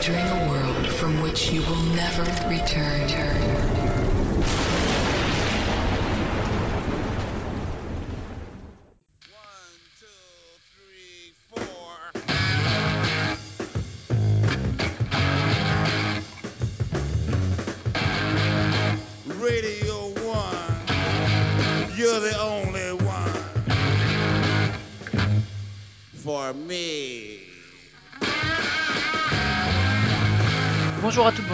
entering a world from which you will never return. Bonjour à toutes,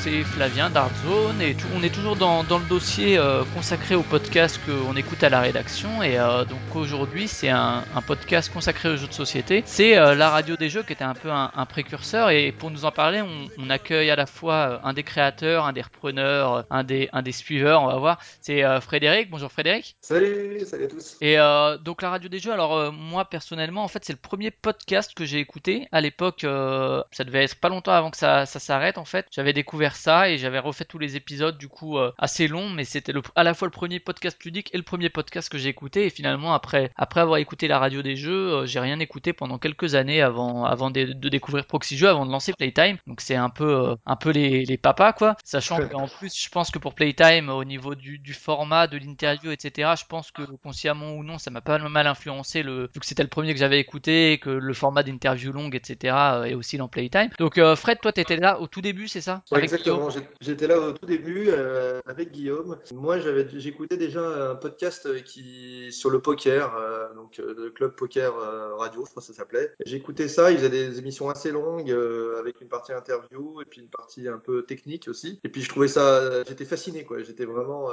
c'est Flavien d'Artzone et tout- on est toujours dans, dans le dossier euh, consacré au podcast qu'on écoute à la rédaction et euh, donc aujourd'hui c'est un, un podcast consacré aux jeux de société. C'est euh, la radio des jeux qui était un peu un, un précurseur et pour nous en parler on, on accueille à la fois un des créateurs, un des repreneurs, un des, un des suiveurs, on va voir, c'est Frédéric. Bonjour Frédéric. Salut, salut à tous. Et donc la radio des jeux, alors moi personnellement, en fait, c'est le premier podcast que j'ai écouté. À l'époque, ça devait être pas longtemps avant que ça, ça s'arrête en fait. J'avais découvert ça et j'avais refait tous les épisodes du coup euh, assez longs, mais c'était à la fois le premier podcast ludique et le premier podcast que j'ai écouté. Et finalement, après, après avoir écouté la radio des jeux, euh, j'ai rien écouté pendant quelques années avant, avant de, de découvrir Proxy Jeux, avant de lancer Playtime. Donc c'est un peu, euh, un peu les, les papas quoi. Sachant qu'en plus, je pense que pour Playtime, au niveau du, du format, de l'interview, etc., je pense que consciemment ou non, ça m'a pas mal influencé le, vu que c'était le premier que j'avais écouté, et que le format d'interview longue, etc., est aussi dans Playtime. Donc euh, Fred, toi, t'étais là au tout début, c'est ça? Ouais, Avec exactement, j'étais là au tout début euh, avec Guillaume. Moi, j'écoutais déjà un podcast qui sur le poker, euh, donc euh, le club poker euh, radio, je crois que ça s'appelait. J'écoutais ça, ils faisaient des émissions assez longues euh, avec une partie interview et puis une partie un peu technique aussi. Et puis je trouvais ça, j'étais fasciné quoi. J'étais vraiment,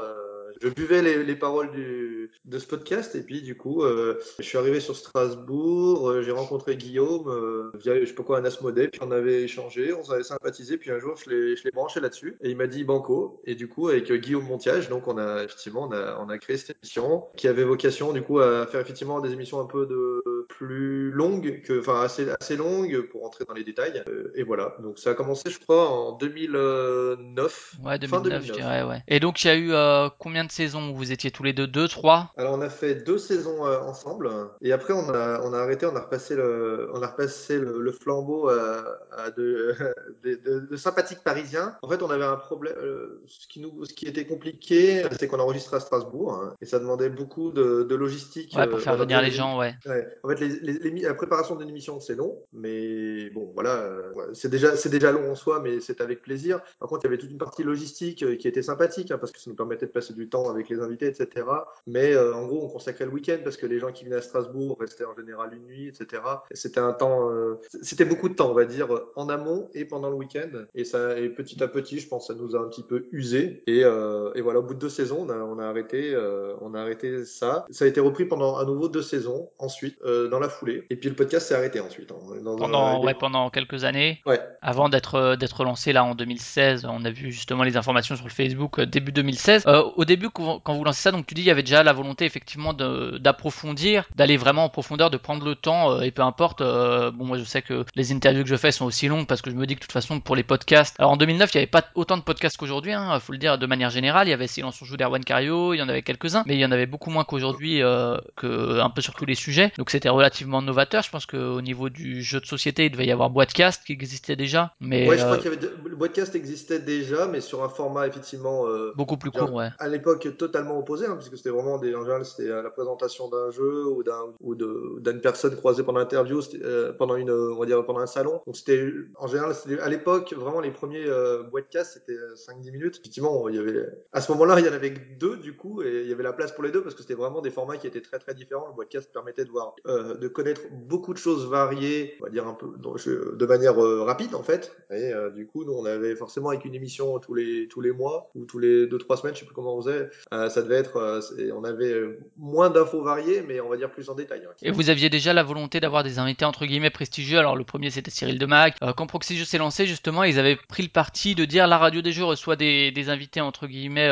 je buvais les, les paroles du, de ce podcast et puis du coup, euh, je suis arrivé sur Strasbourg, euh, j'ai rencontré Guillaume euh, via je sais pas quoi un Asmodée, puis on avait échangé, on s'avait sympathisé, puis un jour je l'ai je l'ai branché là-dessus et il m'a dit Banco. Et du coup avec Guillaume Montiage, donc on a effectivement on a, on a créé cette émission qui avait vocation du coup à faire effectivement des émissions un peu de plus longues que enfin assez assez longues pour entrer dans les détails et voilà. Donc ça a commencé je crois en 2009 Ouais, fin 2009, je dirais, ouais. Et donc, il y a eu euh, combien de saisons où vous étiez tous les deux? Deux, trois? Alors on a fait deux saisons euh, ensemble et après on a, on a arrêté, on a repassé le, on a repassé le, le flambeau à, à de, de, de- de sympathiques parisiens. En fait on avait un problème, euh, ce qui nous, ce qui était compliqué, c'est qu'on enregistrait à Strasbourg hein, et ça demandait beaucoup de, logistique. Ouais, pour euh, faire venir les gens, ouais. Ouais. En fait, les, les- les mi- la préparation d'une émission, c'est long, mais bon, voilà, euh, ouais, c'est déjà, déjà long en soi, mais c'est avec plaisir. Par contre, il y avait toute une partie logistique euh, qui était sympathique, hein, parce que ça nous permettait de passer du temps avec les invités, etc. Mais euh, en gros, on consacrait le week-end parce que les gens qui venaient à Strasbourg restaient en général une nuit, etc. Et c'était un temps, euh, c'était beaucoup de temps, on va dire, en amont et pendant le week-end. Et ça, et petit à petit, je pense, ça nous a un petit peu usé. Et, euh, et voilà, au bout de deux saisons, on a, on a arrêté, on a arrêté ça. Ça a été repris pendant à nouveau deux saisons, ensuite, dans la foulée. Et puis le podcast s'est arrêté ensuite. hein. Dans Pendant, ouais, pendant quelques années. Ouais. Avant d'être d'être lancé là en 2016, on a vu justement les informations sur le Facebook début 2016. Euh, au début, quand quand vous lancez ça, donc tu dis il y avait déjà la volonté effectivement d'approfondir, d'aller vraiment en profondeur, de prendre le temps euh, et peu importe. euh, bon, moi je sais que les interviews que je fais sont aussi longues parce que je me dis que de toute façon pour les podcasts. Alors en 2009, il n'y avait pas autant de podcasts qu'aujourd'hui, hein, faut le dire de manière générale. Il y avait Silence on joue d'Erwan Cario, il y en avait quelques-uns, mais il y en avait beaucoup moins qu'aujourd'hui, euh, que un peu sur tous les sujets. Donc c'était relativement novateur. Je pense qu'au niveau du jeu de société, il devait y avoir Boîtecast qui existait déjà, mais Ouais, je crois qu'il y avait de- le existait déjà, mais sur un format effectivement beaucoup plus court, ouais. À l'époque, totalement opposé, hein, puisque c'était vraiment des, en général, c'était euh, la présentation d'un jeu ou d'un ou d'une personne croisée pendant l'interview, euh, pendant une, euh, on va dire pendant un salon. Donc c'était, en général, à l'époque vraiment les premiers euh, podcasts, c'était euh, 5-10 minutes. Effectivement, il y avait, à ce moment-là, il y en avait deux du coup, et il y avait la place pour les deux parce que c'était vraiment des formats qui étaient très très différents. Le podcast permettait de voir, euh, de connaître beaucoup de choses variées, on va dire un peu de manière euh, rapide en fait. Et euh, du coup, nous, on avait forcément avec une émission tous les tous les mois ou tous les deux trois semaines, je sais plus comment on faisait. Euh, ça devait être, euh, on avait euh, moins d'infos variées, mais on va dire plus en détail. Et vous aviez déjà la volonté d'avoir des invités entre guillemets prestigieux. Alors le premier c'était Cyril Demac. Quand Proxy Jeux s'est lancé justement, ils avaient pris le parti de dire la radio des jeux reçoit des, invités entre guillemets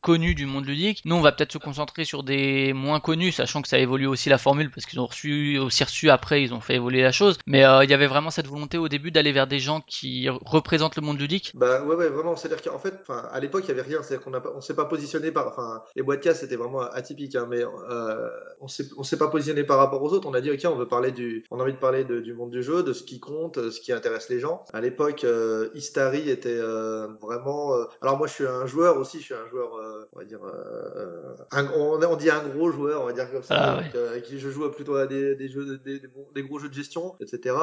connus du monde ludique. Nous, on va peut-être se concentrer sur des moins connus, sachant que ça évolue aussi la formule parce qu'ils ont reçu aussi reçu après, ils ont fait évoluer la chose. Mais euh, il y avait vraiment cette volonté au début d'aller vers des gens qui représentent le monde ludique. Bah ouais, ouais, vraiment. C'est-à-dire qu'en fait, à l'époque, il y avait rien. C'est-à-dire qu'on pas, on s'est pas positionné par, enfin, les boîtes casse c'était vraiment atypique, hein, mais euh, on s'est, on s'est pas positionné par rapport aux autres. On a dit ok, on veut parler du, on a envie de parler du monde du jeu, de ce qui compte, ce qui intéresse les gens. À l'époque, euh, Istari était euh, vraiment. euh, alors moi, je suis un joueur aussi. Je suis un joueur, euh, on va dire, euh, un- on, on dit un gros joueur, on va dire comme ça. Ah, donc, euh, qui je joue plutôt à des, des jeux, des, des gros jeux de gestion, etc.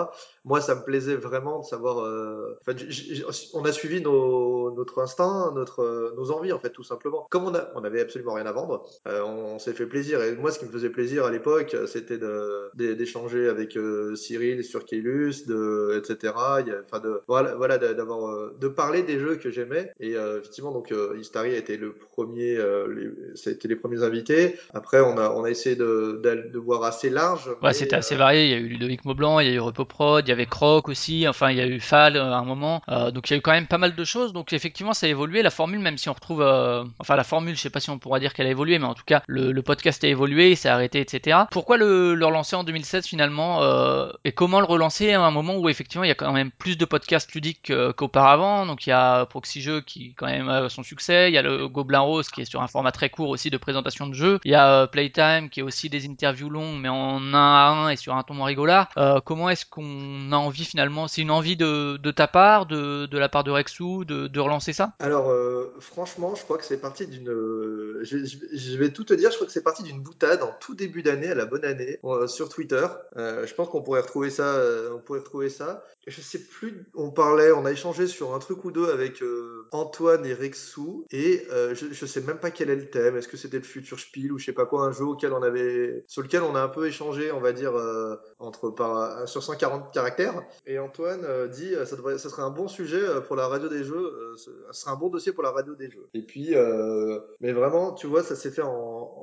Moi, ça me plaisait vraiment de savoir. euh, enfin, j- j- on a suivi nos, notre instinct, notre, nos envies, en fait, tout simplement. Comme on, a, on avait absolument rien à vendre, on, on s'est fait plaisir. Et moi, ce qui me faisait plaisir à l'époque, c'était de- d'é- d'échanger avec Cyril sur Keylus, de, etc. Enfin, de voilà, voilà, de- d'avoir, de parler des jeux que j'aimais. Et euh, effectivement, donc, euh, Istari a été le premier, euh, les, ça a été les premiers invités. Après, on a, on a essayé de, de, de voir assez large. Ouais, c'était assez euh, varié. Il y a eu Ludovic Maublanc, il y a eu Repoprod, il y avait Croc aussi. Enfin, il y a eu Fall euh, à un moment. Donc, il y a eu quand même pas mal de choses. Donc, effectivement, ça a évolué. La formule, même si on retrouve, enfin, la formule, je sais pas si on pourra dire qu'elle a évolué, mais en tout cas, le, le podcast a évolué, il s'est arrêté, etc. Pourquoi le, le relancer en 2016 finalement euh, Et comment le relancer à un moment où effectivement, il y a quand même plus de podcasts ludiques qu'auparavant? Donc, il y a Proxy Jeux qui quand même a son succès. Il y a le Gobelin Qui est sur un format très court aussi de présentation de jeux. Il y a euh, Playtime qui est aussi des interviews longues, mais en un à un et sur un ton moins rigolard. Euh, comment est-ce qu'on a envie finalement? C'est une envie de, ta part, de, la part de Rexou, de, relancer ça? Alors, euh, franchement, je crois que c'est parti d'une. je, vais tout te dire, je crois que c'est parti d'une boutade en tout début d'année, à la bonne année, sur Twitter. Je pense qu'on pourrait retrouver ça. on pourrait retrouver ça. Je sais plus. On parlait, on a échangé sur un truc ou deux avec Antoine et Rexou, et je, je sais même pas quel est le thème. Est-ce que c'était le futur Spiel ou je sais pas quoi, un jeu auquel on avait, sur lequel on a un peu échangé, on va dire euh, entre par sur 140 caractères. Et Antoine euh, dit, euh, ça devrait, ça serait un bon sujet euh, pour la radio des jeux. euh, ce serait un bon dossier pour la radio des jeux. Et puis, euh, mais vraiment, tu vois, ça s'est fait en,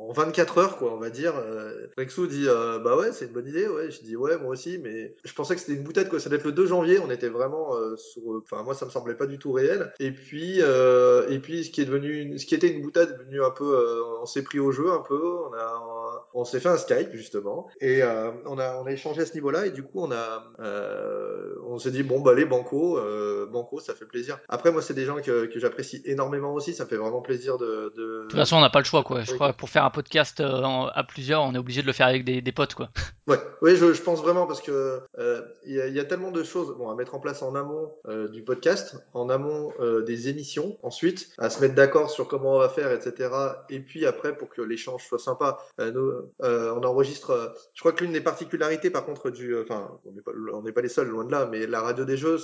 en 24 heures, quoi, on va dire. Euh, Rexou dit, euh, bah ouais, c'est une bonne idée, ouais. Je dis, ouais, moi aussi, mais je pensais que c'était une boutade, quoi. Ça devait être le 2 janvier, on était vraiment euh, sur, enfin, moi, ça me semblait pas du tout réel. Et puis, euh, et puis, ce qui est devenu, ce qui une boutade, devenu un peu, euh, on s'est pris au jeu un peu, on a, on s'est fait un Skype justement, et euh, on a, on a échangé à ce niveau-là, et du coup, on a, euh, on s'est dit bon, bah les banco, euh, banco, ça fait plaisir. Après, moi, c'est des gens que, que j'apprécie énormément aussi, ça fait vraiment plaisir de. de... De toute façon, on n'a pas le choix, quoi. Je crois que pour faire un podcast euh, en- à plusieurs, on est obligé de le faire avec des, des potes, quoi. Ouais, oui, je, je pense vraiment parce que euh, il y, a, y a tellement de choses bon, à mettre en place en amont euh, du podcast, en amont euh, des émissions, ensuite à se mettre d'accord sur comment on va faire, etc. Et puis après pour que l'échange soit sympa, nous, on enregistre. euh, je crois que l'une des particularités, par contre, du, euh, enfin, on n'est pas, les seuls, loin de là, mais la radio des jeux,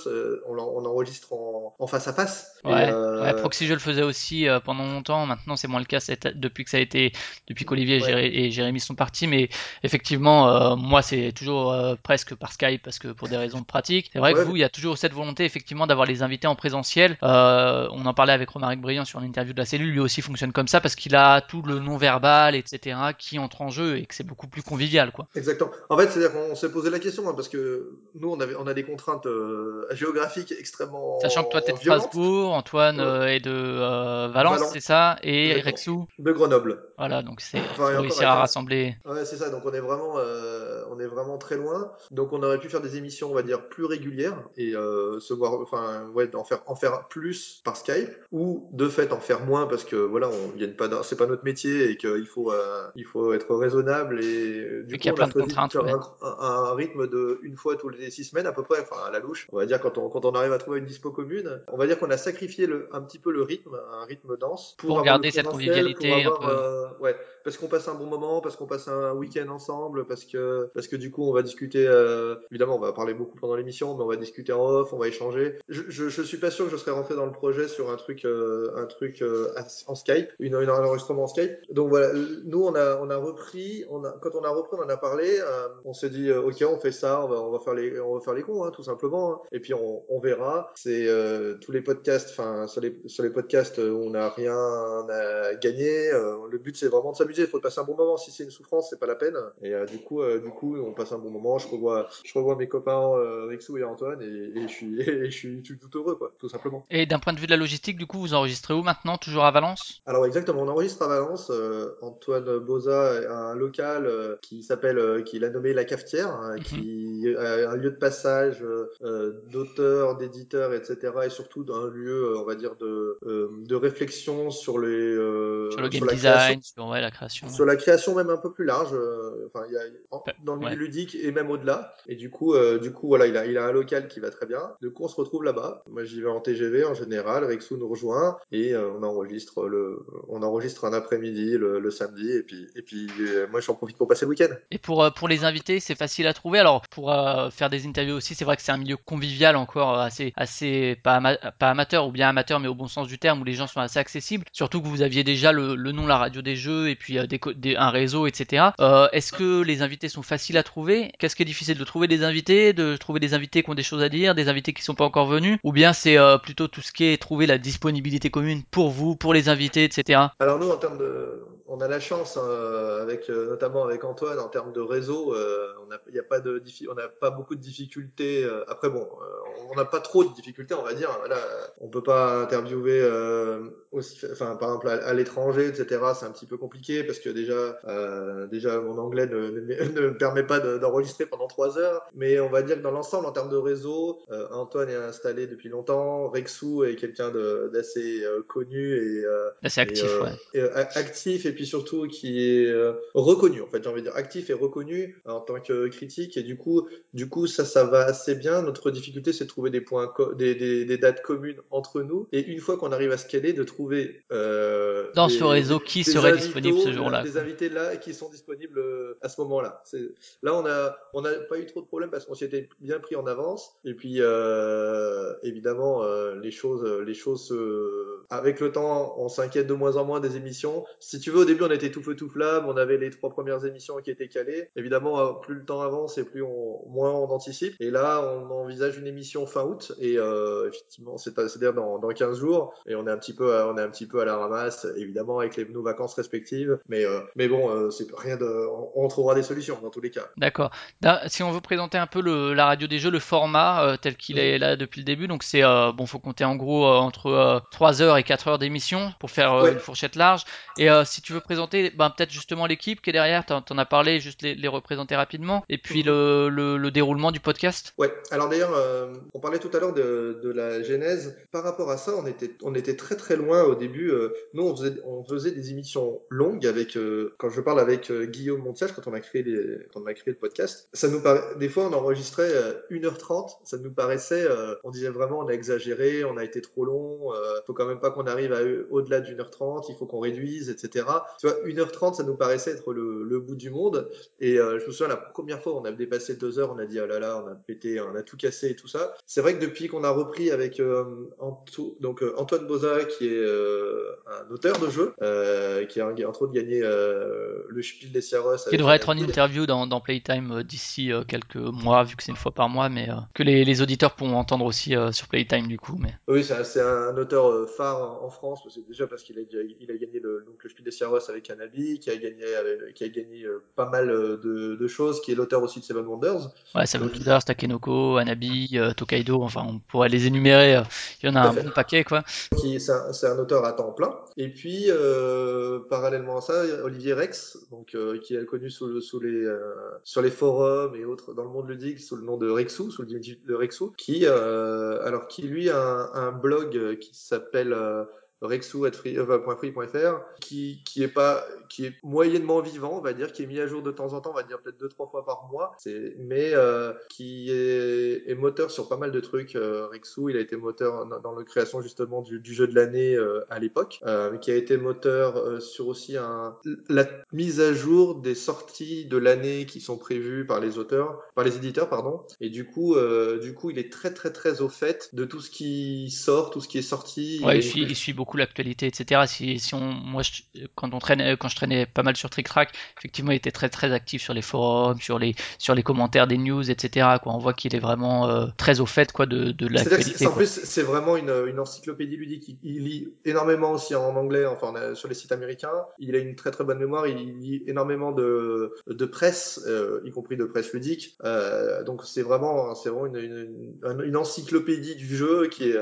on, enregistre en, en face à face. Ouais, euh, ouais, Proxy je le faisais aussi euh, pendant longtemps. Maintenant, c'est moins le cas depuis que ça a été, depuis qu'Olivier et Ouais. Jéré- et Jérémy sont partis. Mais effectivement, euh, moi, c'est toujours euh, presque par Skype parce que pour des raisons pratiques. C'est vrai que vous, il y a toujours cette volonté effectivement d'avoir les invités en présentiel. Euh, on en parlait avec Romaric Briand sur une interview de la cellule. Lui aussi fonctionne comme ça parce qu'il a tout le non-verbal, etc., qui entre en jeu et que c'est beaucoup plus convivial, quoi. Exactement. En fait, c'est-à-dire qu'on s'est posé la question hein, parce que nous, on avait, on a des contraintes euh, géographiques extrêmement Sachant que toi, t'es de Strasbourg, Antoine euh, est de euh, Valence, Valence. c'est ça, et Exactement. Rexou. de Grenoble. Voilà, donc c'est Enfin, réussir à rassembler. Ouais, c'est ça. Donc on est vraiment, on est vraiment très loin. Donc on aurait pu faire des émissions, on va dire, plus régulières et se voir, enfin, ouais, en faire, en faire plus par Skype ou de fait en faire moins parce que voilà, on gagne pas, c'est pas notre métier et qu'il faut, il faut être raisonnable et euh, du coup a on plein a de choisi de faire ouais. un, un- un rythme de une fois tous les six semaines à peu près, enfin à la louche. On va dire quand on, quand on arrive à trouver une dispo commune, on va dire qu'on a sacrifié le, un petit peu le rythme, un rythme dense pour, Pour avoir garder cette présentiel, pour convivialité un avoir, peu. euh, ouais, parce qu'on passe un bon moment, parce qu'on passe un week-end ensemble, parce que parce que du coup on va discuter. euh, évidemment, on va parler beaucoup pendant l'émission, mais on va discuter en off, on va échanger. Je, je, je suis pas sûr que je serais rentré dans le projet sur un truc euh, un truc euh, en Skype, une, une- un enregistrement en Skype. Donc voilà, nous on a on a repris, on a quand on a repris, on en a parlé, euh, on s'est dit euh, ok, on fait ça, on va on va faire les on va faire les cons, hein, tout simplement. hein. Et puis on, on verra. C'est euh, tous les podcasts, enfin sur les sur les podcasts où on n'a rien à gagner. le but c'est vraiment de s'amuser. Il faut passer un bon moment. Si c'est une souffrance, c'est pas la peine. Et euh, du coup, euh, du coup, on passe un bon moment. Je revois, je revois mes copains euh, Rexou et Antoine et, et je suis, et je suis tout, tout heureux, quoi, tout simplement. Et d'un point de vue de la logistique, du coup, vous enregistrez où maintenant? Toujours à Valence? Alors exactement, on enregistre à Valence. Antoine Boza a un local qui s'appelle, qu'il a nommé La Cafetière, hein, Mhm. qui a un lieu de passage d'auteurs, d'éditeurs, etc. Et surtout un lieu, on va dire, de, de réflexion sur les Sur le game la création design, sur ouais, la création. ouais. sur la création même un peu plus large, euh, enfin il y a en- Ouais, dans le milieu ouais. ludique et même au-delà. Et du coup, euh, du coup voilà, il a, il a un local qui va très bien. Du coup, on se retrouve là-bas. Moi, j'y vais en TGV en général. Rexou nous rejoint et euh, on enregistre le, on enregistre un après-midi le, le samedi et puis et puis euh, moi j'en profite pour passer le week-end. Et pour, euh, pour les invités, c'est facile à trouver. Alors, pour euh, faire des interviews aussi, c'est vrai que c'est un milieu convivial encore assez, assez pas, ama- pas amateur ou bien amateur, mais au bon sens du terme, où les gens sont assez accessibles. Surtout que vous aviez déjà le, le nom, la radio des jeux, et puis euh, co- des- un réseau, etc. Euh, Est-ce que les invités sont faciles à trouver? Qu'est-ce qui est difficile de trouver des invités, de trouver des invités qui ont des choses à dire, des invités qui sont pas encore venus, ou bien c'est euh, plutôt tout ce qui est trouver la disponibilité commune pour vous, pour les invités, etc. Alors nous, en termes de, on a la chance euh, avec euh, notamment avec Antoine en termes de réseau, euh, on a, il y a pas de, diffi- on n'a pas beaucoup de difficultés. euh, après bon, euh, on n'a pas trop de difficultés, on va dire. Voilà, on peut pas interviewer aussi, enfin par exemple à, à l'étranger, etc. C'est un petit peu compliqué parce que déjà, déjà mon anglais ne, me permet pas de- d'enregistrer pendant trois heures. Mais on va dire que dans l'ensemble, en termes de réseau, Antoine est installé depuis longtemps, Rexou est quelqu'un d'assez connu et Assez actif, et, ouais. et, actif et puis surtout qui est euh, reconnu en fait j'ai envie de dire actif et reconnu en tant que critique. Et du coup du coup ça ça va assez bien. Notre difficulté c'est de trouver des points des, des, des dates communes entre nous. Et une fois qu'on arrive à se caler de trouver euh, Dans des- ce réseau, qui serait disponible ce jour-là, des invités là qui sont disponibles euh, à ce moment-là. C'est là on a on n'a pas eu trop de problèmes parce qu'on s'y était bien pris en avance. Et puis euh, évidemment euh, les choses les choses euh, avec le temps on s'inquiète de moins en moins des émissions. Si tu veux début on était tout feu tout flamme on avait les trois premières émissions qui étaient calées évidemment euh, plus le temps avance et plus on moins on anticipe et là on envisage une émission fin août et euh, effectivement c'est à dire dans, dans 15 jours et on est un petit peu à, on est un petit peu à la ramasse évidemment avec les, nos vacances respectives mais euh, mais bon euh, c'est rien de on, on trouvera des solutions dans tous les cas D'accord. Da- Si on veut présenter un peu le, la radio des jeux, le format euh, tel qu'il est là depuis le début, donc c'est euh, bon, faut compter en gros euh, entre euh, 3 heures et 4 heures d'émission pour faire euh, Ouais. une fourchette large. Et euh, si tu veux présenter, ben, peut-être justement l'équipe qui est derrière, t'en, as parlé, juste les, représenter rapidement, et puis le, le, le déroulement du podcast. Ouais, alors d'ailleurs, euh, on parlait tout à l'heure de, la genèse. Par rapport à ça, on était, on était très très loin au début. Euh, nous, on faisait, des émissions longues avec, euh, quand je parle avec Guillaume Montiage, quand on a créé quand on a créé le podcast, ça nous paraît, des fois, on enregistrait euh, 1h30, ça nous paraissait, on disait vraiment, on a exagéré, on a été trop long, faut quand même pas qu'on arrive au-delà d'une heure 30, il faut qu'on réduise, etc. Tu vois, 1h30, ça nous paraissait être le, le bout du monde. Et euh, je me souviens, la première fois, on a dépassé deux heures, on a dit, oh là là, on a pété, on a tout cassé et tout ça. C'est vrai que depuis qu'on a repris avec euh, Anto- donc, euh, Antoine Boza, qui est un auteur de jeu, qui a entre autres gagné le Spiel des Sierras. Qui devrait être en interview dans, dans Playtime d'ici quelques mois, vu que c'est une fois par mois, mais que les, les auditeurs pourront entendre aussi sur Playtime du coup. Mais Oui, c'est un, auteur phare en France, déjà parce qu'il a, il a gagné le, donc le Spiel des Sierras avec Anabi, qui a gagné, avec- qui a gagné euh, pas mal euh, de, de choses, qui est l'auteur aussi de Seven Wonders. ouais, Seven Wonders, Takenoko, Anabi, euh, Tokaido, enfin on pourrait les énumérer. euh, Il y en a un fait. bon paquet quoi. qui c'est un, auteur à temps plein. Et puis euh, parallèlement à ça, Olivier Rex, donc euh, qui est connu sous, le- sous les euh, sur les forums et autres dans le monde ludique sous le nom de Rexou, sous le de Rexou, qui euh, alors qui lui a un, un blog qui s'appelle euh, rexou.free.fr qui qui est pas qui est moyennement vivant on va dire qui est mis à jour de temps en temps on va dire peut-être deux trois fois par mois. C'est mais euh, qui est, est moteur sur pas mal de trucs euh, Rexou. Il a été moteur dans, dans la création justement du, du jeu de l'année euh, à l'époque euh, qui a été moteur euh, sur aussi un la mise à jour des sorties de l'année qui sont prévues par les auteurs par les éditeurs pardon. Et du coup euh, du coup il est très très très au fait de tout ce qui sort tout ce qui est sorti. Ouais, il suit, il suit beaucoup beaucoup l'actualité, etc. Si, si on, moi, je- quand on traînait, quand je traînais pas mal sur Trick Track, effectivement, il était très très actif sur les forums, sur les sur les commentaires des news, etc. Quoi, on voit qu'il est vraiment euh, très au fait quoi de, de l'actualité. c'est- en plus, c'est vraiment une, une encyclopédie ludique. Il, il lit énormément aussi en anglais, enfin sur les sites américains. Il a une très très bonne mémoire. Il lit énormément de, de presse, euh, y compris de presse ludique. Euh, donc c'est vraiment, c'est vraiment une, une, une encyclopédie du jeu qui est,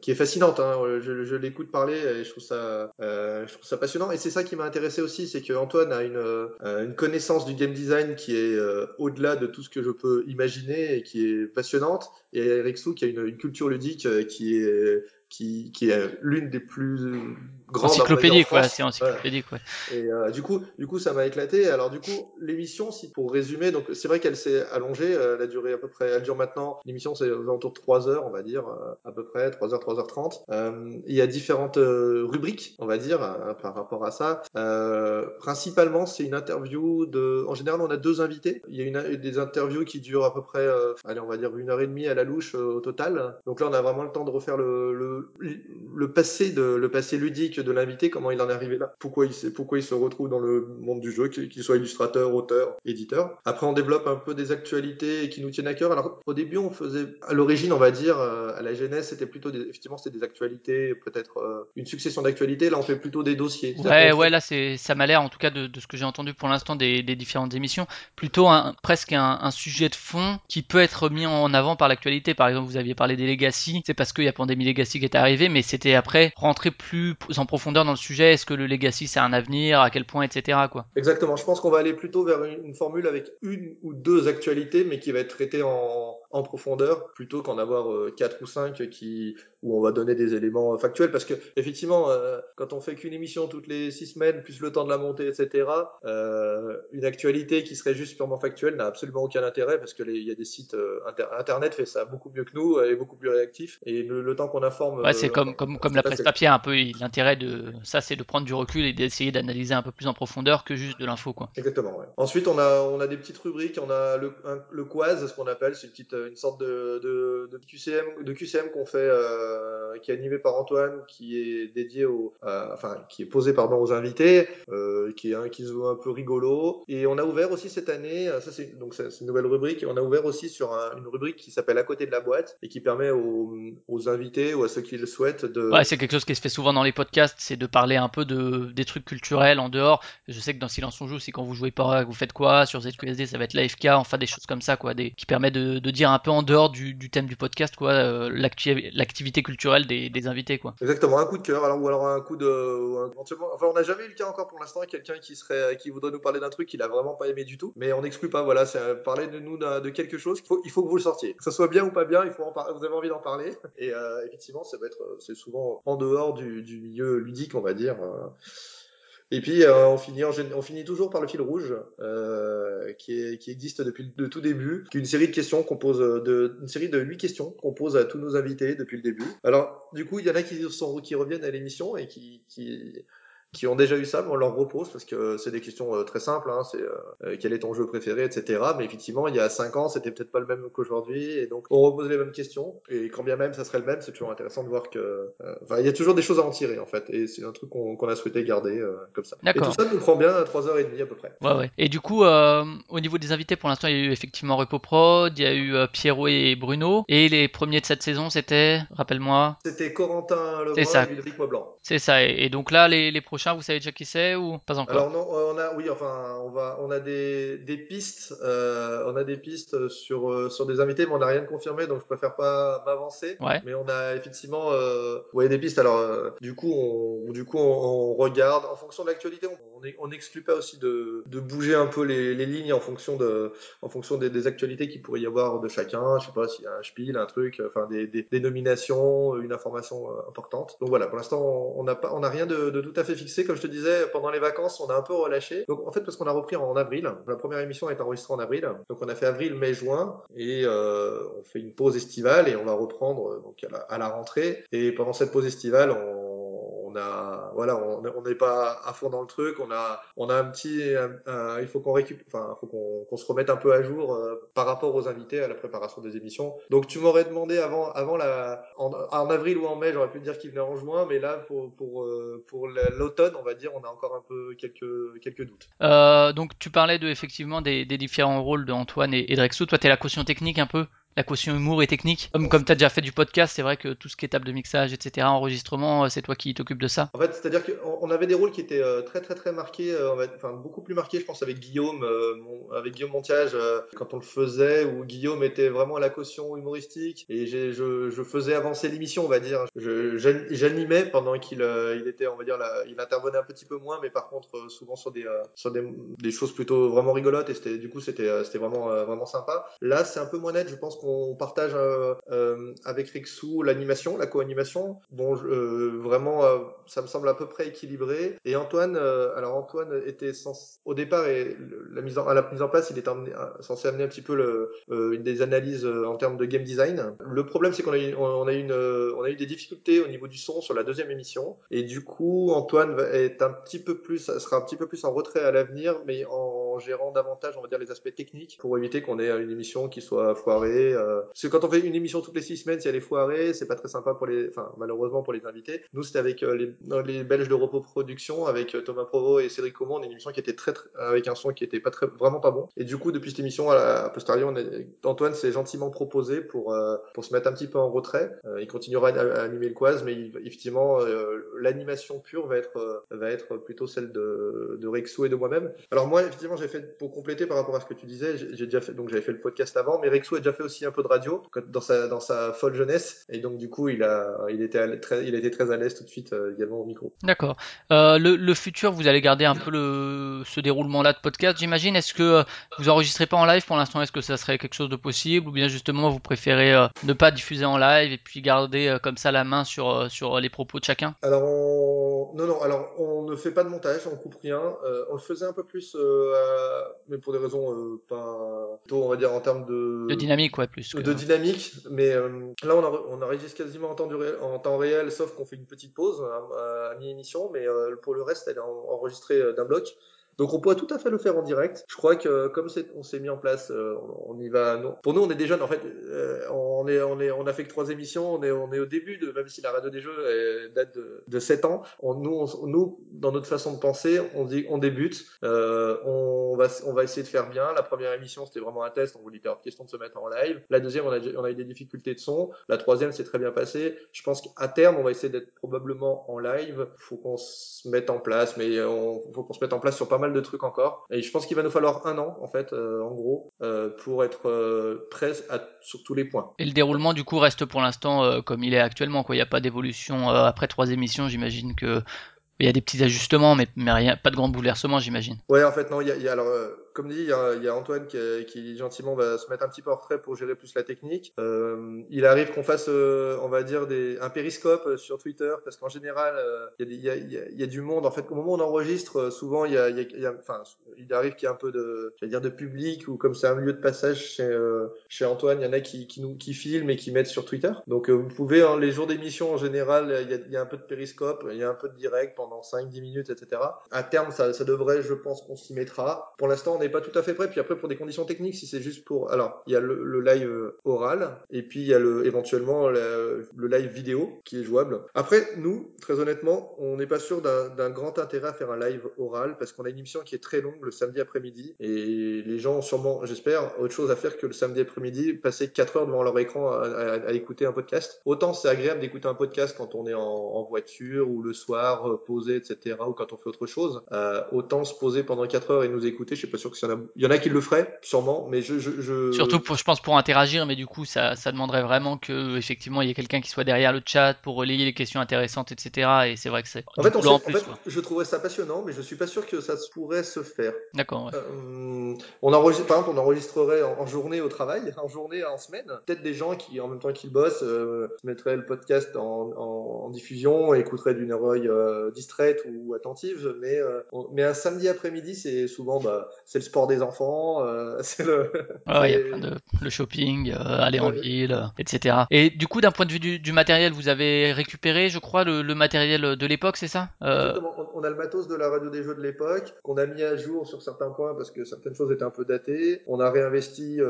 qui est fascinante. Hein. Je, je l'écoute parler et je trouve ça, euh, je trouve ça passionnant. Et c'est ça qui m'a intéressé aussi, c'est que Antoine a une, euh, connaissance du game design qui est euh, au-delà de tout ce que je peux imaginer et qui est passionnante et Eric Sou qui a une, culture ludique euh, qui est qui est l'une des plus grandes Encyclopédie, en quoi, c'est encyclopédique, ouais. Et euh, du coup, du coup, ça m'a éclaté. Alors du coup, l'émission, si pour résumer, donc c'est vrai qu'elle s'est allongée. euh, Elle a duré à peu près. Elle dure maintenant. L'émission, c'est aux alentours de 3 heures, on va dire, euh, à peu près 3 heures, 3h30. Euh, il y a différentes euh, rubriques, on va dire, par rapport à ça. Euh, principalement, c'est une interview de. En général, on a deux invités. Il y a une, des interviews qui durent à peu près, euh, allez, on va dire une heure et demie à la louche euh, au total. Donc là, on a vraiment le temps de refaire le, le, le passé de le passé ludique de l'invité, comment il en est arrivé là, pourquoi il pourquoi il se retrouve dans le monde du jeu, qu'il soit illustrateur, auteur, éditeur. Après, on développe un peu des actualités qui nous tiennent à cœur. Alors, au début, on faisait, à l'origine, on va dire, euh, à la jeunesse, c'était plutôt des, effectivement, c'était des actualités, peut-être euh, une succession d'actualités. Là, on fait plutôt des dossiers. Ouais, ouais, là, c'est, ça m'a l'air, en tout cas, de, de ce que j'ai entendu pour l'instant des, des différentes émissions, plutôt un, presque un, un, sujet de fond qui peut être mis en avant par l'actualité. Par exemple, vous aviez parlé des Legacy, c'est parce qu'il y a Pandémie Legacy qui est arrivé, mais c'était après rentrer plus en profondeur dans le sujet. Est-ce que le Legacy, c'est un avenir, à quel point, etc. Exactement. Je pense qu'on va aller plutôt vers une, une, formule avec une ou deux actualités, mais qui va être traitée en, en profondeur, plutôt qu'en avoir euh, quatre ou cinq qui où on va donner des éléments factuels, parce que effectivement, euh, quand on fait qu'une émission toutes les six semaines, plus le temps de la montée, etc., euh, une actualité qui serait juste purement factuelle n'a absolument aucun intérêt, parce que il y a des sites euh, inter internet fait ça beaucoup mieux que nous, est beaucoup plus réactif, et le, le temps qu'on informe. Ouais, c'est comme comme comme la presse papier, un peu. L'intérêt de ça, c'est de prendre du recul et d'essayer d'analyser un peu plus en profondeur que juste de l'info, quoi. Exactement. Ouais. Ensuite, on a on a des petites rubriques, on a le un, le Quaz, ce qu'on appelle, c'est une petite une sorte de QCM qu'on fait. Euh, qui est animé par Antoine, qui est dédié au, euh, enfin, qui est posé pardon aux invités, euh, qui est un qui se veut un peu rigolo. Et on a ouvert aussi cette année, ça c'est donc c'est une nouvelle rubrique, on a ouvert aussi sur un, une rubrique qui s'appelle à côté de la boîte et qui permet aux, aux invités ou à ceux qui le souhaitent de. Ouais, c'est quelque chose qui se fait souvent dans les podcasts, c'est de parler un peu de des trucs culturels en dehors. Je sais que dans Silence on joue, c'est quand vous jouez pas, vous faites quoi? Sur ZQSD, ça va être l'AFK, enfin des choses comme ça, quoi, qui permet de, de dire un peu en dehors du, thème du podcast, quoi, euh, l'activité culturelle des, invités quoi. Exactement, un coup de cœur, alors ou alors un coup de enfin on n'a jamais eu le cas encore pour l'instant quelqu'un qui serait qui voudrait nous parler d'un truc qu'il a vraiment pas aimé du tout, mais on n'exclut pas voilà, c'est parler de nous de quelque chose, il faut il faut que vous le sortiez. Que ce soit bien ou pas bien, il faut vous avez envie d'en parler et euh, effectivement, ça va être c'est souvent en dehors du, milieu ludique, on va dire. Et puis euh, on, finit on finit toujours par le fil rouge, euh, qui, est, qui existe depuis le tout début, qui est une série de questions qu'on pose, de, une série de huit questions qu'on pose à tous nos invités depuis le début. Alors du coup, il y en a qui, sont, qui reviennent à l'émission et qui, qui, qui ont déjà eu ça, mais on leur repose parce que c'est des questions euh, très simples. Hein, c'est euh, quel est ton jeu préféré, etc. Mais effectivement, il y a cinq ans, c'était peut-être pas le même qu'aujourd'hui, et donc on repose les mêmes questions. Et quand bien même ça serait le même, c'est toujours intéressant de voir que, euh, il y a toujours des choses à en tirer en fait, et c'est un truc qu'on qu a souhaité garder euh, comme ça. Et tout ça nous prend bien trois heures et demie à peu près. Ouais, ouais. Et du coup, euh, au niveau des invités, pour l'instant, il y a eu effectivement Repo Prod, il y a eu euh, Pierrot et Bruno, et les premiers de cette saison, c'était, rappelle-moi. C'était Corentin Lebrun et Ludovic Maublanc. C'est ça. Et, et, donc là, les, les prochains, vous savez déjà qui c'est ou pas encore? Alors non, on a oui, enfin, on va, on a des, des pistes, euh, on a des pistes sur euh, sur des invités, mais on n'a rien de confirmé, donc je préfère pas m'avancer. Ouais. Mais on a effectivement, euh, ouais, des pistes. Alors euh, du coup, on, du coup, on, on regarde en fonction de l'actualité. On n'exclut pas aussi de, bouger un peu les, lignes en fonction de, en fonction des, actualités qu'il pourrait y avoir de chacun. Je sais pas s'il y a un spiel, un truc, enfin des, nominations, une information euh, importante. Donc voilà, pour l'instant, on n'a on rien de, tout à fait fixé, comme je te disais pendant les vacances, on a un peu relâché. Donc en fait, parce qu'on a repris en avril, la première émission est enregistrée en avril, donc on a fait avril, mai, juin, et euh, on fait une pause estivale et on va reprendre donc à la, à la rentrée. Et pendant cette pause estivale, on, on a, voilà, on n'est pas à fond dans le truc. On a, on a un petit, il faut qu'on récupère, enfin, faut qu'on se remette un peu à jour euh, par rapport aux invités à la préparation des émissions. Donc tu m'aurais demandé avant, avant la, en, avril ou en mai, j'aurais pu te dire qu'il venait en juin, mais là pour pour euh, pour la- l'automne, on va dire, on a encore un peu quelques quelques doutes. Euh, donc tu parlais de effectivement des, des différents rôles de Antoine et, et de Rexo. Toi, t'es la caution technique un peu, la caution humour et technique. Comme comme t'as déjà fait du podcast, c'est vrai que tout ce qui est table de mixage, etc., enregistrement, euh, c'est toi qui t'occupes de ça. En fait, c'est-à-dire qu'on on avait des rôles qui étaient euh, très très très marqués, euh, enfin beaucoup plus marqués, je pense, avec Guillaume, avec Guillaume Montiage, quand on le faisait, où Guillaume était vraiment à la caution humoristique et je, je faisais avancer l'émission, on va dire. J'animais pendant qu'il il était, on va dire, il intervenait un petit peu moins, mais par contre souvent sur des sur des, des choses plutôt vraiment rigolotes et du coup c'était c'était vraiment vraiment sympa. Là, c'est un peu moins net. Je pense qu'on partage euh, euh, avec Rixou l'animation, la co-animation. Je- euh, vraiment, ça me semble à peu près équilibré. Et Antoine, alors Antoine était au départ et la mise en, à la mise en place, il était censé amener un petit peu une des analyses en termes de game design. Le problème, c'est qu'on a eu, des difficultés au niveau du son sur la deuxième émission. Et du coup, Antoine est un petit peu plus, sera un petit peu plus en retrait à l'avenir, mais en gérant davantage, on va dire, les aspects techniques pour éviter qu'on ait une émission qui soit foirée. euh. Parce que quand on fait une émission toutes les six semaines, si elle est foirée, c'est pas très sympa pour les, enfin, malheureusement pour les invités. Nous, c'était avec euh, les, les Belges de Repos Production, avec euh, Thomas Provo et Cédric Comond, une émission qui était très, très- avec un son qui était pas très, vraiment pas bon. Et du coup, depuis cette émission, à, la- à Antoine s'est gentiment proposé pour, euh, pour se mettre un petit peu en retrait. Euh, il continuera à, animer le Quaz, mais il- effectivement, euh, l'animation pure va être, va être plutôt celle de, de Rexo et de moi-même. Alors moi, effectivement, j'ai fait pour compléter par rapport à ce que tu disais, j'ai déjà fait donc j'avais fait le podcast avant, mais Rexo a déjà fait aussi un peu de radio dans sa dans sa folle jeunesse, et donc du coup, il a il était très il était très à l'aise tout de suite euh, également au micro. D'accord. Euh, le, le futur, vous allez garder un peu le, ce déroulement-là de podcast, j'imagine. Est-ce que euh, vous enregistrez pas en live pour l'instant? Est-ce que ça serait quelque chose de possible? Ou bien justement, vous préférez euh, ne pas diffuser en live et puis garder comme ça la main sur, sur les propos de chacun? Alors on... non non alors on ne fait pas de montage, on coupe rien. On le faisait un peu plus, à- mais pour des raisons euh, pas plutôt on va dire en termes de De dynamique, ouais, plus. que- de dynamique, mais euh, là on, a- on enregistre quasiment en temps, du ré- en temps réel, sauf qu'on fait une petite pause à, à mi-émission, mais euh, pour le reste elle est en- enregistrée euh, d'un bloc. Donc on pourrait tout à fait le faire en direct. Je crois que comme on s'est mis en place, euh, on, y va. non. Pour nous on est des jeunes en fait. euh, on est on est on a fait que trois émissions. On est on est au début de même si la radio des jeux euh, date de, de 7 ans. On, nous on- nous dans notre façon de penser, on dit on débute. Euh, on va on va essayer de faire bien. La première émission c'était vraiment un test. On voulait faire question de se mettre en live. La deuxième on a on a eu des difficultés de son. La troisième c'est très bien passé. Je pense qu'à terme on va essayer d'être probablement en live. Faut qu'on se mette en place, mais on faut qu'on se mette en place sur pas mal de trucs encore. Et je pense qu'il va nous falloir un an, en fait, euh, en gros, euh, pour être euh, prêt à, sur tous les points. Et le déroulement, du coup, reste pour l'instant comme il est actuellement. Il n'y a pas d'évolution après trois émissions. J'imagine que il y a des petits ajustements, mais, mais rien, pas de grands bouleversements, j'imagine. Ouais, en fait, non, il y a, il y a alors, comme dit, il y a, Antoine qui, gentiment va se mettre un petit peu en retrait pour gérer plus la technique. Euh, il arrive qu'on fasse, euh, on va dire, un périscope euh, sur Twitter, parce qu'en général, euh, il, y a du monde. En fait, au moment où on enregistre, euh, souvent, il y a, enfin, il arrive qu'il y ait un peu de, dire, de public, ou comme c'est un lieu de passage chez, euh, Antoine, il y en a qui, nous, qui filment et qui mettent sur Twitter. Donc, euh, vous pouvez, hein, les jours d'émission, en général, il y, a, un peu de périscope, il y a un peu de direct pendant 5-10 minutes, etc. À terme, ça, ça devrait, je pense, qu'on s'y mettra. Pour l'instant, on pas tout à fait prêt. Puis après, pour des conditions techniques, si c'est juste pour, alors, il y a le, live euh, oral, et puis il y a le, éventuellement le, live vidéo qui est jouable. Après, nous, très honnêtement, on n'est pas sûr d'un grand intérêt à faire un live oral parce qu'on a une émission qui est très longue le samedi après-midi et les gens ont sûrement, j'espère, autre chose à faire que le samedi après-midi, passer 4 heures devant leur écran à, écouter un podcast. Autant c'est agréable d'écouter un podcast quand on est en, voiture ou le soir, euh, posé, etc., ou quand on fait autre chose. Euh, autant se poser pendant 4 heures et nous écouter, je suis pas sûr qu'il y a, y en a qui le feraient, sûrement, mais je, je, je... Surtout, pour, je pense, pour interagir, mais du coup, ça, ça demanderait vraiment que, effectivement, il y ait quelqu'un qui soit derrière le chat pour relayer les questions intéressantes, etc. Et c'est vrai que c'est En fait, on en en je trouverais ça passionnant, mais je suis pas sûr que ça pourrait se faire. D'accord, ouais. Euh, on enregistre, par exemple, on enregistrerait en, en journée au travail, en journée, en semaine. Peut-être des gens qui, en même temps qu'ils bossent, euh, mettraient le podcast en, diffusion, et écouteraient d'une oreille euh, distraite ou attentive. Mais, euh, on- mais un samedi après-midi, c'est souvent, bah, c'est c'est le sport des enfants, euh, c'est le. Ouais, il y a c'est- plein de le shopping, euh, aller en ville, euh, etc. Et du coup, d'un point de vue du, du matériel, vous avez récupéré, je crois, le, le matériel de l'époque, c'est ça? Euh, Exactement. On, on a le matos de la radio des jeux de l'époque qu'on a mis à jour sur certains points parce que certaines choses étaient un peu datées. On a réinvesti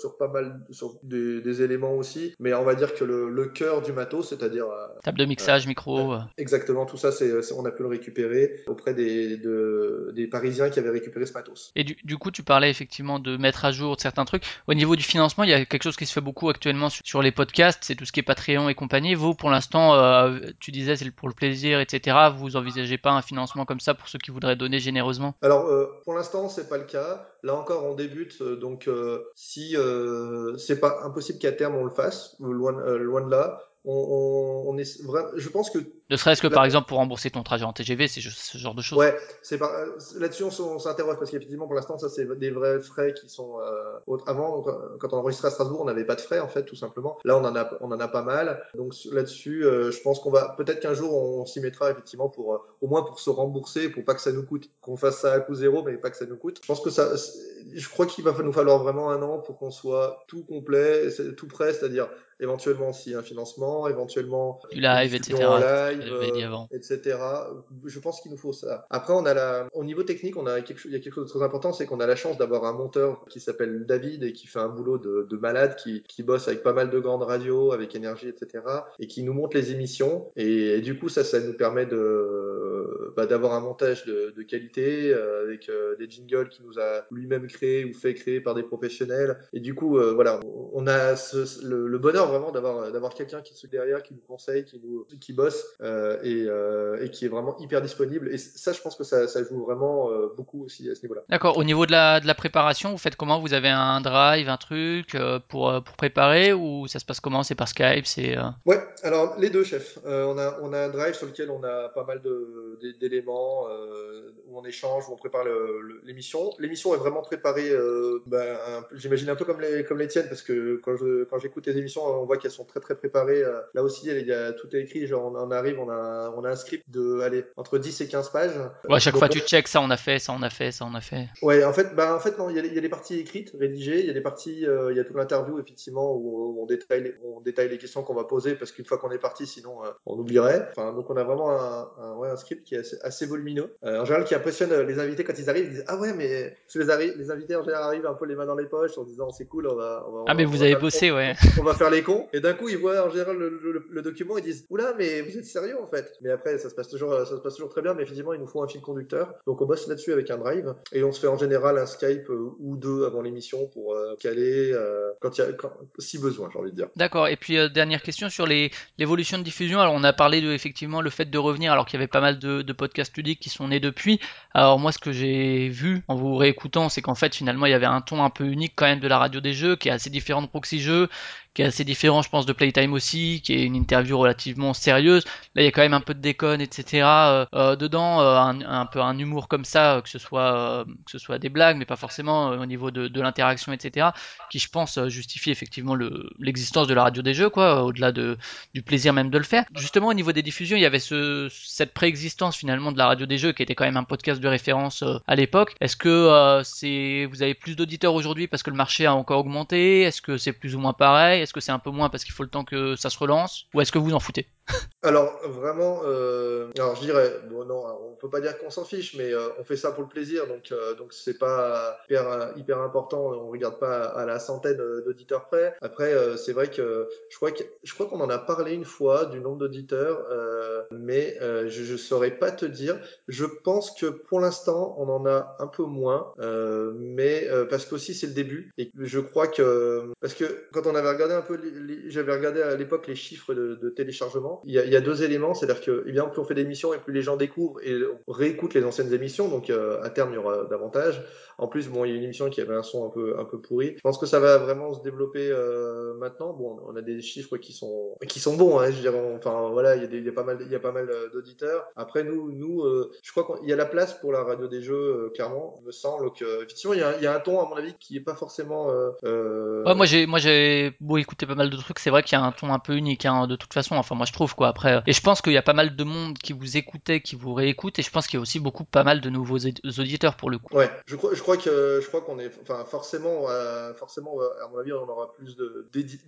sur pas mal sur des, des éléments aussi, mais on va dire que le, le cœur du matos, c'est-à-dire Table de mixage, micro. exactement tout ça, c'est c'est- on a pu le récupérer auprès des de- des Parisiens qui avaient récupéré ce matos. Et du, du coup, tu parlais effectivement de mettre à jour certains trucs. Au niveau du financement, il y a quelque chose qui se fait beaucoup actuellement sur, les podcasts, c'est tout ce qui est Patreon et compagnie. Vous, pour l'instant, euh, tu disais c'est pour le plaisir, etc. Vous envisagez pas un financement comme ça pour ceux qui voudraient donner généreusement? Alors euh, pour l'instant c'est pas le cas. Là encore on débute euh, donc euh, si euh, c'est pas impossible qu'à terme on le fasse loin euh, loin de là. On, on, on est. Je pense que Ne serait-ce que Là- par exemple pour rembourser ton trajet en TGV, c'est juste ce genre de choses. Ouais, c'est pas euh, là-dessus on, s'interroge parce qu'effectivement pour l'instant ça c'est des vrais frais qui sont euh, avant quand- on enregistrait à Strasbourg on n'avait pas de frais en fait tout simplement. Là on en a on en a pas mal donc là-dessus euh, je pense qu'on va peut-être qu'un jour on s'y mettra effectivement pour euh, au moins pour se rembourser pour pas que ça nous coûte qu'on fasse ça à coût zéro mais pas que ça nous coûte. Je pense que ça je crois qu'il va nous falloir vraiment un an pour qu'on soit tout complet, tout prêt, c'est-à-dire éventuellement si un financement, éventuellement Du live, etc. en live, dit euh, etc. Je pense qu'il nous faut ça. Après, on a la, au niveau technique, on a quelque il y a quelque chose de très important, c'est qu'on a la chance d'avoir un monteur qui s'appelle David et qui fait un boulot de, de malade, qui, qui bosse avec pas mal de grandes radios, avec énergie, etc. et qui nous monte les émissions. Et, du coup, ça, ça nous permet de, bah, d'avoir un montage de, de qualité euh, avec euh, des jingles qu'il nous a lui-même créés ou fait créer par des professionnels. Et du coup, euh, voilà, on, a ce- le, le bonheur vraiment d'avoir, d'avoir quelqu'un qui est derrière, qui nous conseille, qui nous, qui bosse et, euh, et qui est vraiment hyper disponible. Et ça, je pense que ça, ça joue vraiment euh, beaucoup aussi à ce niveau-là. D'accord. Au niveau de la, de la préparation, vous faites comment? Vous avez un drive, un truc euh, pour, euh, pour préparer ou ça se passe comment? C'est par Skype C'est euh, Ouais, alors les deux chefs. Euh, on, a, on a un drive sur lequel on a pas mal d'éléments euh, où on échange, où on prépare l'émission. L'émission est vraiment préparée, euh, ben, j'imagine un peu comme les, comme les tiennes, parce que quand je quand j'écoute les émissions, on voit qu'elles sont très très préparées. Euh, Là aussi, il y a, tout est écrit. Genre, on, on arrive, on a, un- on a un script de, allez, entre 10 et 15 pages. ouais, à chaque Donc, fois tu check ça on a fait, ça on a fait, ça on a fait. Ouais, en fait, bah, en fait, non, il y, a, il y a les parties écrites, rédigées, il y a des parties, euh, il y a toute l'interview, effectivement, où on détaille les, on détaille les questions qu'on va poser, parce qu'une fois qu'on est parti, sinon, euh, on oublierait. Enfin, donc, on a vraiment un, un, ouais, un script qui est assez, assez volumineux. Euh, en général, qui impressionne les invités quand ils arrivent, ils disent, ah ouais, mais, parce que les, les invités, en général, arrivent un peu les mains dans les poches, en disant, c'est cool, on va, on va, Ah mais on vous va avez faire- bossé, ouais. on va faire les cons. Et d'un coup, ils voient en général le, le- le document, ils disent Oula, mais vous êtes sérieux Mais après, ça se passe toujours, ça se passe toujours très bien. Mais effectivement, il nous faut un fil conducteur. Donc, on bosse là-dessus avec un drive et on se fait en général un Skype euh, ou deux avant l'émission pour euh, caler euh, quand il y a, quand- si besoin, j'ai envie de dire. D'accord. Et puis dernière question sur les l'évolution de diffusion. Alors on a parlé de effectivement le fait de revenir alors qu'il y avait pas mal de podcasts ludiques qui sont nés depuis. Alors moi ce que j'ai vu en vous réécoutant, c'est qu'en fait finalement il y avait un ton un peu unique quand même de la radio des jeux, qui est assez différent de Proxy Jeux, qui est assez différent je pense de Playtime aussi, qui est une interview relativement sérieuse. Là il y a quand même un peu de déconne, etc. euh, euh, dedans, euh, un, peu un humour comme ça, que ce soit que ce soit des blagues, mais pas forcément au niveau de, l'interaction, etc. Qui je pense justifie effectivement le l'existence de la radio des jeux, quoi, au-delà de du plaisir même de le faire. Justement au niveau des diffusions, il y avait ce cette préexistence finalement de la radio des jeux qui était quand même un podcast de référence à l'époque. Est-ce que vous avez plus d'auditeurs aujourd'hui parce que le marché a encore augmenté? Est-ce que c'est plus ou moins pareil? Est-ce que c'est un peu moins parce qu'il faut le temps que ça se relance Ou est-ce que vous en foutez? Alors vraiment, euh, alors je dirais, bon non, on peut pas dire qu'on s'en fiche, mais euh, on fait ça pour le plaisir, donc euh, donc c'est pas hyper hyper important. On regarde pas à la centaine euh, d'auditeurs près. Après, euh, c'est vrai que je crois que je crois qu'on en a parlé une fois du nombre d'auditeurs, euh, mais je, je saurais pas te dire. Je pense que pour l'instant, on en a un peu moins, mais parce qu'aussi c'est le début et je crois que parce que quand on avait regardé un peu, j'avais regardé à l'époque les chiffres de, de téléchargement. Il y, a, il y a deux éléments, c'est-à-dire que évidemment plus on fait d'émissions et plus les gens découvrent et on réécoute les anciennes émissions, donc euh, à terme il y aura davantage. En plus, bon, il y a une émission qui avait un son un peu un peu pourri. Je pense que ça va vraiment se développer euh, maintenant. Bon, on a des chiffres qui sont qui sont bons, hein, je dirais. Enfin voilà, il y a des, il y a pas mal il y a pas mal euh, d'auditeurs. Après nous nous, euh, je crois qu'il y a la place pour la radio des jeux euh, clairement. Il me semble que effectivement il y a, il y a un ton à mon avis qui est pas forcément. Euh, Ouais, moi j'ai moi j'ai beau écouter pas mal de trucs, c'est vrai qu'il y a un ton un peu unique hein, de toute façon. Enfin moi je trouve quoi après. Et je pense qu'il y a pas mal de monde qui vous écoutait, qui vous réécoute, et je pense qu'il y a aussi beaucoup pas mal de nouveaux auditeurs pour le coup. Ouais, je crois, je crois que je crois qu'on est, enfin forcément, euh, forcément, euh, à mon avis, on aura plus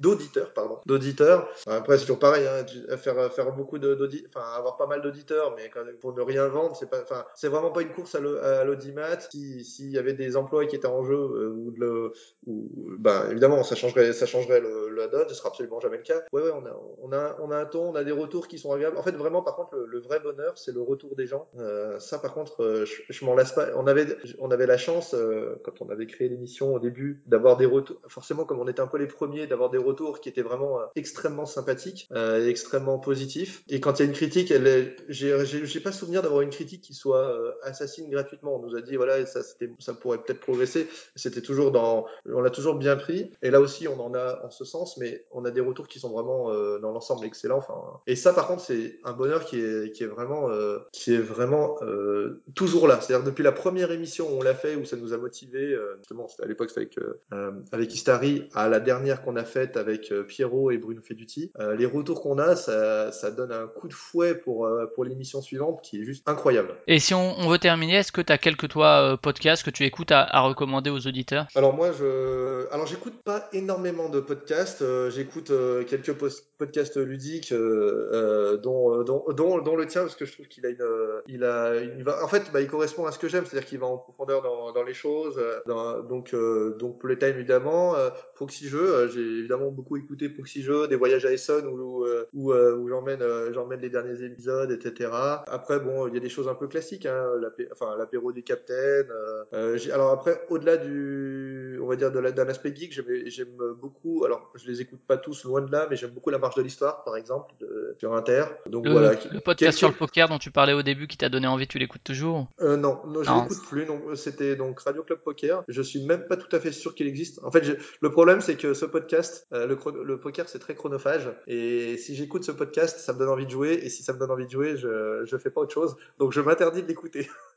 d'auditeurs, pardon, d'auditeurs. Après, c'est toujours pareil, hein, faire faire beaucoup de- d'audi, enfin avoir pas mal d'auditeurs, mais quand même, pour ne rien vendre, c'est pas, enfin, c'est vraiment pas une course à l'au- à l'audimat. Si s'il y avait des emplois qui étaient en jeu euh, ou le, ou, ben évidemment, ça changerait, ça changerait le, la donne. Ce sera absolument jamais le cas. Ouais, ouais, on a, on a, on a un ton, on a des retours qui sont agréables. En fait, vraiment, par contre, le, le vrai bonheur, c'est le retour des gens. Euh, ça, par contre, euh, je, je m'en lasse pas. On avait, on avait la chance, euh, quand on avait créé l'émission au début, d'avoir des retours. Forcément, comme on était un peu les premiers, d'avoir des retours qui étaient vraiment euh, extrêmement sympathiques euh, et extrêmement positifs. Et quand il y a une critique, elle est, j'ai, pas souvenir d'avoir une critique qui soit euh, assassine gratuitement. On nous a dit voilà, ça, ça pourrait peut-être progresser. C'était toujours dans, on l'a toujours bien pris. Et là aussi, on en a en ce sens, mais on a des retours qui sont vraiment dans l'ensemble excellents. Enfin, et ça, par contre, c'est un bonheur qui est, qui est vraiment, euh, qui est vraiment euh, toujours là. C'est-à-dire depuis la première émission où on l'a fait, où ça nous a motivé. Euh, justement, c'était à l'époque, c'était avec euh, avec Istari, à la dernière qu'on a faite avec euh, Pierrot et Bruno Feduti. Euh, les retours qu'on a, ça, ça donne un coup de fouet pour euh, pour l'émission suivante, qui est juste incroyable. Et si on, on veut terminer, est-ce que tu as quelques toi euh, podcasts que tu écoutes à, à recommander aux auditeurs? Alors moi, je, alors j'écoute pas énormément de podcasts. euh, j'écoute euh, quelques podcasts ludiques, euh, euh, dont, euh, dont, dont, dont le tien, parce que je trouve qu'il a une, euh, il a, va, en fait, bah, il correspond à ce que j'aime, c'est-à-dire qu'il va en profondeur dans, dans les choses. euh, dans- donc, euh, donc Playtime évidemment, euh, Proxy Jeux, euh, j'ai évidemment beaucoup écouté Proxy Jeux, des voyages à Essonne où, euh, où, euh, où j'emmène, euh, j'emmène les derniers épisodes, etc. Après, bon, il y a des choses un peu classiques, hein, enfin l'apéro du Capitaine. euh, euh, alors après, au-delà du, on va dire d'un aspect geek, j'aime beaucoup. Alors, je les écoute pas tous loin de là, mais j'aime beaucoup la marche de l'histoire, par exemple, sur Inter. Donc le, voilà. le podcast sur le poker dont tu parlais au début qui t'a donné envie, tu l'écoutes toujours Euh, non, non, je l'écoute plus. C'était donc Radio Club Poker. Je suis même pas tout à fait sûr qu'il existe. En fait, le problème c'est que ce podcast, euh, le, chrono- le poker, c'est très chronophage. Et si j'écoute ce podcast, ça me donne envie de jouer. Et si ça me donne envie de jouer, je je fais pas autre chose. Donc je m'interdis de l'écouter.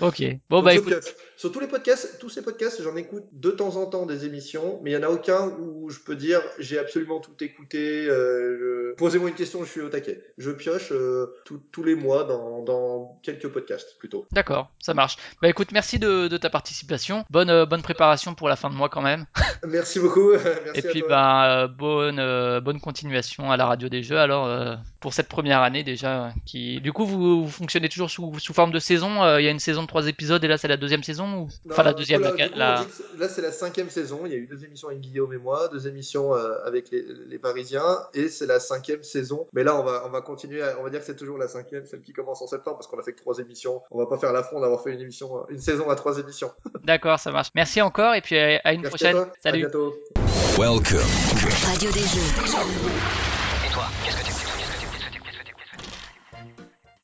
Ok. Bon Donc, bah écoute. Sur tous les podcasts, tous ces podcasts, j'en écoute de temps en temps des émissions, mais il y en a aucun où je peux dire j'ai absolument tout écouté. euh, je- Posez-moi une question, je suis au taquet. Je pioche euh, tout- tous les mois dans, dans quelques podcasts plutôt. d'accord, ça marche. Bah écoute, merci de, de ta participation. Bonne euh, bonne préparation pour la fin de mois quand même. Merci beaucoup. Merci Et puis bah bonne bonne continuation à la radio des jeux. Alors pour cette première année déjà, qui du coup vous, vous fonctionnez toujours sous, sous forme de saison. Euh, Il y a une saison de trois épisodes et là c'est la deuxième saison ou Non, enfin la deuxième. là, la- là, c'est la cinquième saison. Il y a eu deux émissions avec Guillaume et moi, deux émissions euh, avec les, les Parisiens, et c'est la cinquième saison. Mais là, on va, on va continuer. à- on va dire que c'est toujours la cinquième, celle qui commence en septembre, parce qu'on a fait que trois émissions. On va pas faire l'affront d'avoir fait une émission, une saison à trois émissions. D'accord, ça marche. Merci encore et puis euh, à une Merci prochaine. à toi. À Salut. bientôt. Welcome Radio des jeux. Et toi, qu'est-ce que tu